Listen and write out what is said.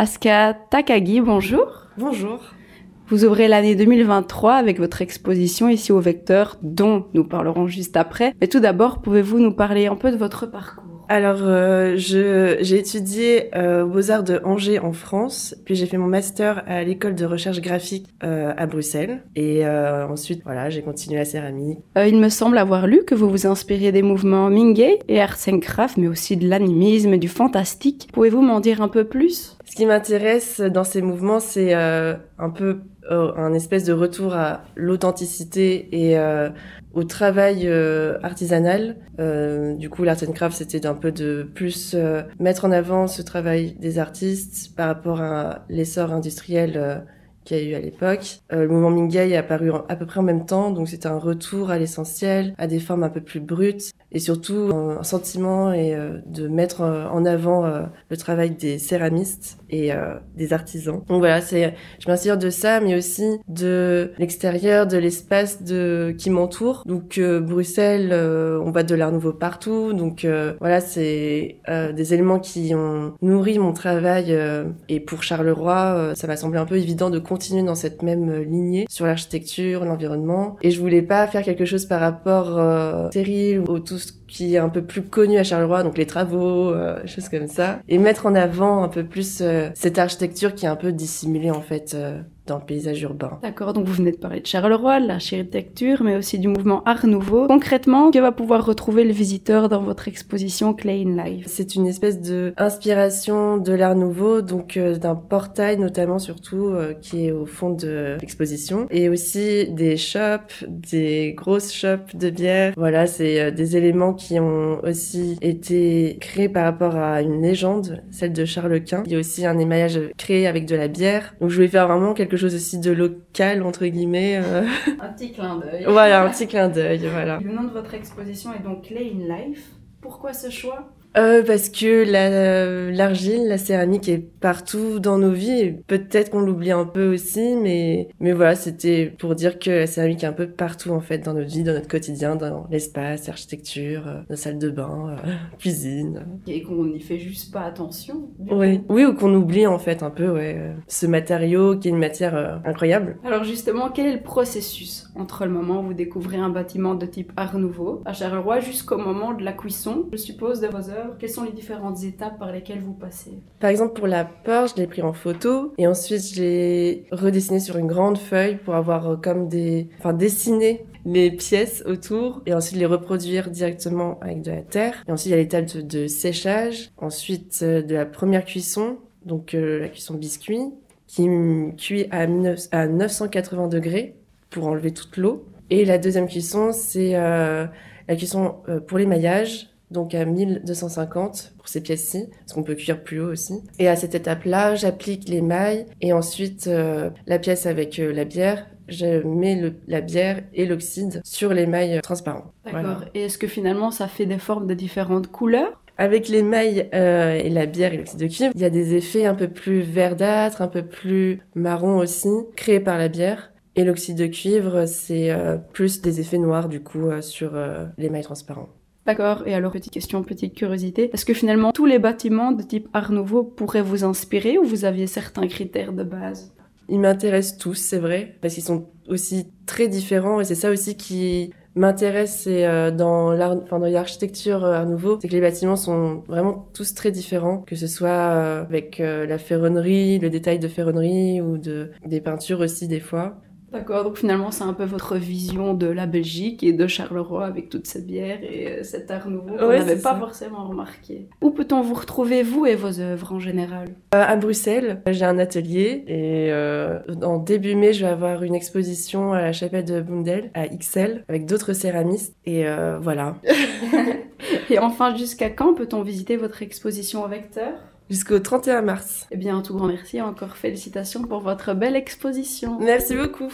Aska Takagi, bonjour. Bonjour. Vous ouvrez l'année 2023 avec votre exposition ici au Vecteur, dont nous parlerons juste après. Mais tout d'abord, pouvez-vous nous parler un peu de votre parcours? Alors, euh, j'ai étudié euh, aux Beaux-Arts de Angers en France, puis j'ai fait mon master à l'école de recherche graphique euh, à Bruxelles, et euh, ensuite, voilà, j'ai continué la céramique. Euh, il me semble avoir lu que vous vous inspiriez des mouvements Mingei et Arts and Craft, mais aussi de l'animisme et du fantastique. Pouvez-vous m'en dire un peu plus? Ce qui m'intéresse dans ces mouvements, c'est euh, un peu un espèce de retour à l'authenticité et au travail euh, artisanal. Euh, du coup, l'art and craft, c'était d'un peu de plus euh, mettre en avant ce travail des artistes par rapport à l'essor industriel qu'il a eu à l'époque. le mouvement Mingay est apparu à peu près en même temps, donc c'était un retour à l'essentiel, à des formes un peu plus brutes et surtout un sentiment et de mettre en avant le travail des céramistes et euh, des artisans. Donc voilà, je m'inspire de ça, mais aussi de l'extérieur, de l'espace de qui m'entoure. Donc euh, Bruxelles, euh, on voit de l'art nouveau partout. Donc euh, voilà, c'est des éléments qui ont nourri mon travail. et pour Charleroi, ça m'a semblé un peu évident de continuer dans cette même lignée sur l'architecture, l'environnement. Et je voulais pas faire quelque chose par rapport euh, stérile ou tout ce qui est un peu plus connu à Charleroi, donc les travaux, choses comme ça, et mettre en avant un peu plus cette architecture qui est un peu dissimulée en fait euh, dans le paysage urbain. D'accord, donc vous venez de parler de Charleroi, de l'architecture, mais aussi du mouvement Art Nouveau. Concrètement, que va pouvoir retrouver le visiteur dans votre exposition Clay in Life? C'est une espèce de inspiration de l'Art Nouveau, donc euh, d'un portail notamment surtout euh, qui est au fond de l'exposition, et aussi des shops, des grosses shops de bière. Voilà, c'est euh, des éléments qui ont aussi été créés par rapport à une légende, celle de Charles Quint. Il y a aussi un émaillage créé avec de la bière. Donc je voulais faire vraiment quelque chose aussi de local, entre guillemets. Euh. Un petit clin d'œil. voilà, un petit clin d'œil, voilà. Le nom de votre exposition est donc Clay in Life. Pourquoi ce choix? Euh, parce que la, l'argile, la céramique est partout dans nos vies. Peut-être qu'on l'oublie un peu aussi, mais mais voilà, c'était pour dire que la céramique est un peu partout en fait dans notre vie, dans notre quotidien, dans l'espace, l'architecture, euh, nos salles de bain, euh, cuisine. Et qu'on n'y fait juste pas attention. Oui, oui, ou qu'on oublie en fait un peu, ouais, euh, ce matériau qui est une matière euh, incroyable. Alors justement, quel est le processus entre le moment où vous découvrez un bâtiment de type Art Nouveau à Charleroi jusqu'au moment de la cuisson, je suppose, de vos œuvres? Quelles sont les différentes étapes par lesquelles vous passez? Par exemple, pour la porte, je l'ai pris en photo et ensuite je l'ai redessiné sur une grande feuille pour avoir euh, comme des... Enfin, dessiner les pièces autour et ensuite les reproduire directement avec de la terre. Et ensuite, il y a l'étape de, séchage, ensuite euh, de la première cuisson, donc euh, la cuisson biscuit, qui cuit à, 9, à 980 degrés pour enlever toute l'eau. Et la deuxième cuisson, c'est la cuisson pour l'émaillage, donc à 1250 pour ces pièces-ci, parce qu'on peut cuire plus haut aussi. Et à cette étape-là, j'applique l'émail et ensuite euh, la pièce avec euh, la bière. Je mets le, la bière et l'oxyde sur l'émail transparent. D'accord. Voilà. Et est-ce que finalement ça fait des formes de différentes couleurs? Avec l'émail euh, et la bière et l'oxyde de cuivre, il y a des effets un peu plus verdâtres, un peu plus marron aussi, créés par la bière. Et l'oxyde de cuivre, c'est plus des effets noirs du coup sur l'émail transparent. D'accord. Et alors, petite question, petite curiosité. Est-ce que finalement, tous les bâtiments de type Art Nouveau pourraient vous inspirer ou vous aviez certains critères de base? Ils m'intéressent tous, c'est vrai, parce qu'ils sont aussi très différents et c'est ça aussi qui m'intéresse euh, dans l'architecture euh, Art Nouveau c'est que les bâtiments sont vraiment tous très différents que ce soit euh, avec la ferronnerie le détail de ferronnerie ou de des peintures aussi des fois D'accord, donc finalement c'est un peu votre vision de la Belgique et de Charleroi avec toute cette bière et euh, cet art nouveau qu'on ouais, n'avait pas ça. forcément remarqué. Où peut-on vous retrouver, vous et vos œuvres en général? Euh, À Bruxelles, j'ai un atelier et euh, en début mai je vais avoir une exposition à la chapelle de Bundel à XL avec d'autres céramistes et euh, voilà. et enfin, jusqu'à quand peut-on visiter votre exposition au vecteur? Jusqu'au 31 mars. Eh bien, un tout grand merci et encore félicitations pour votre belle exposition. Merci beaucoup.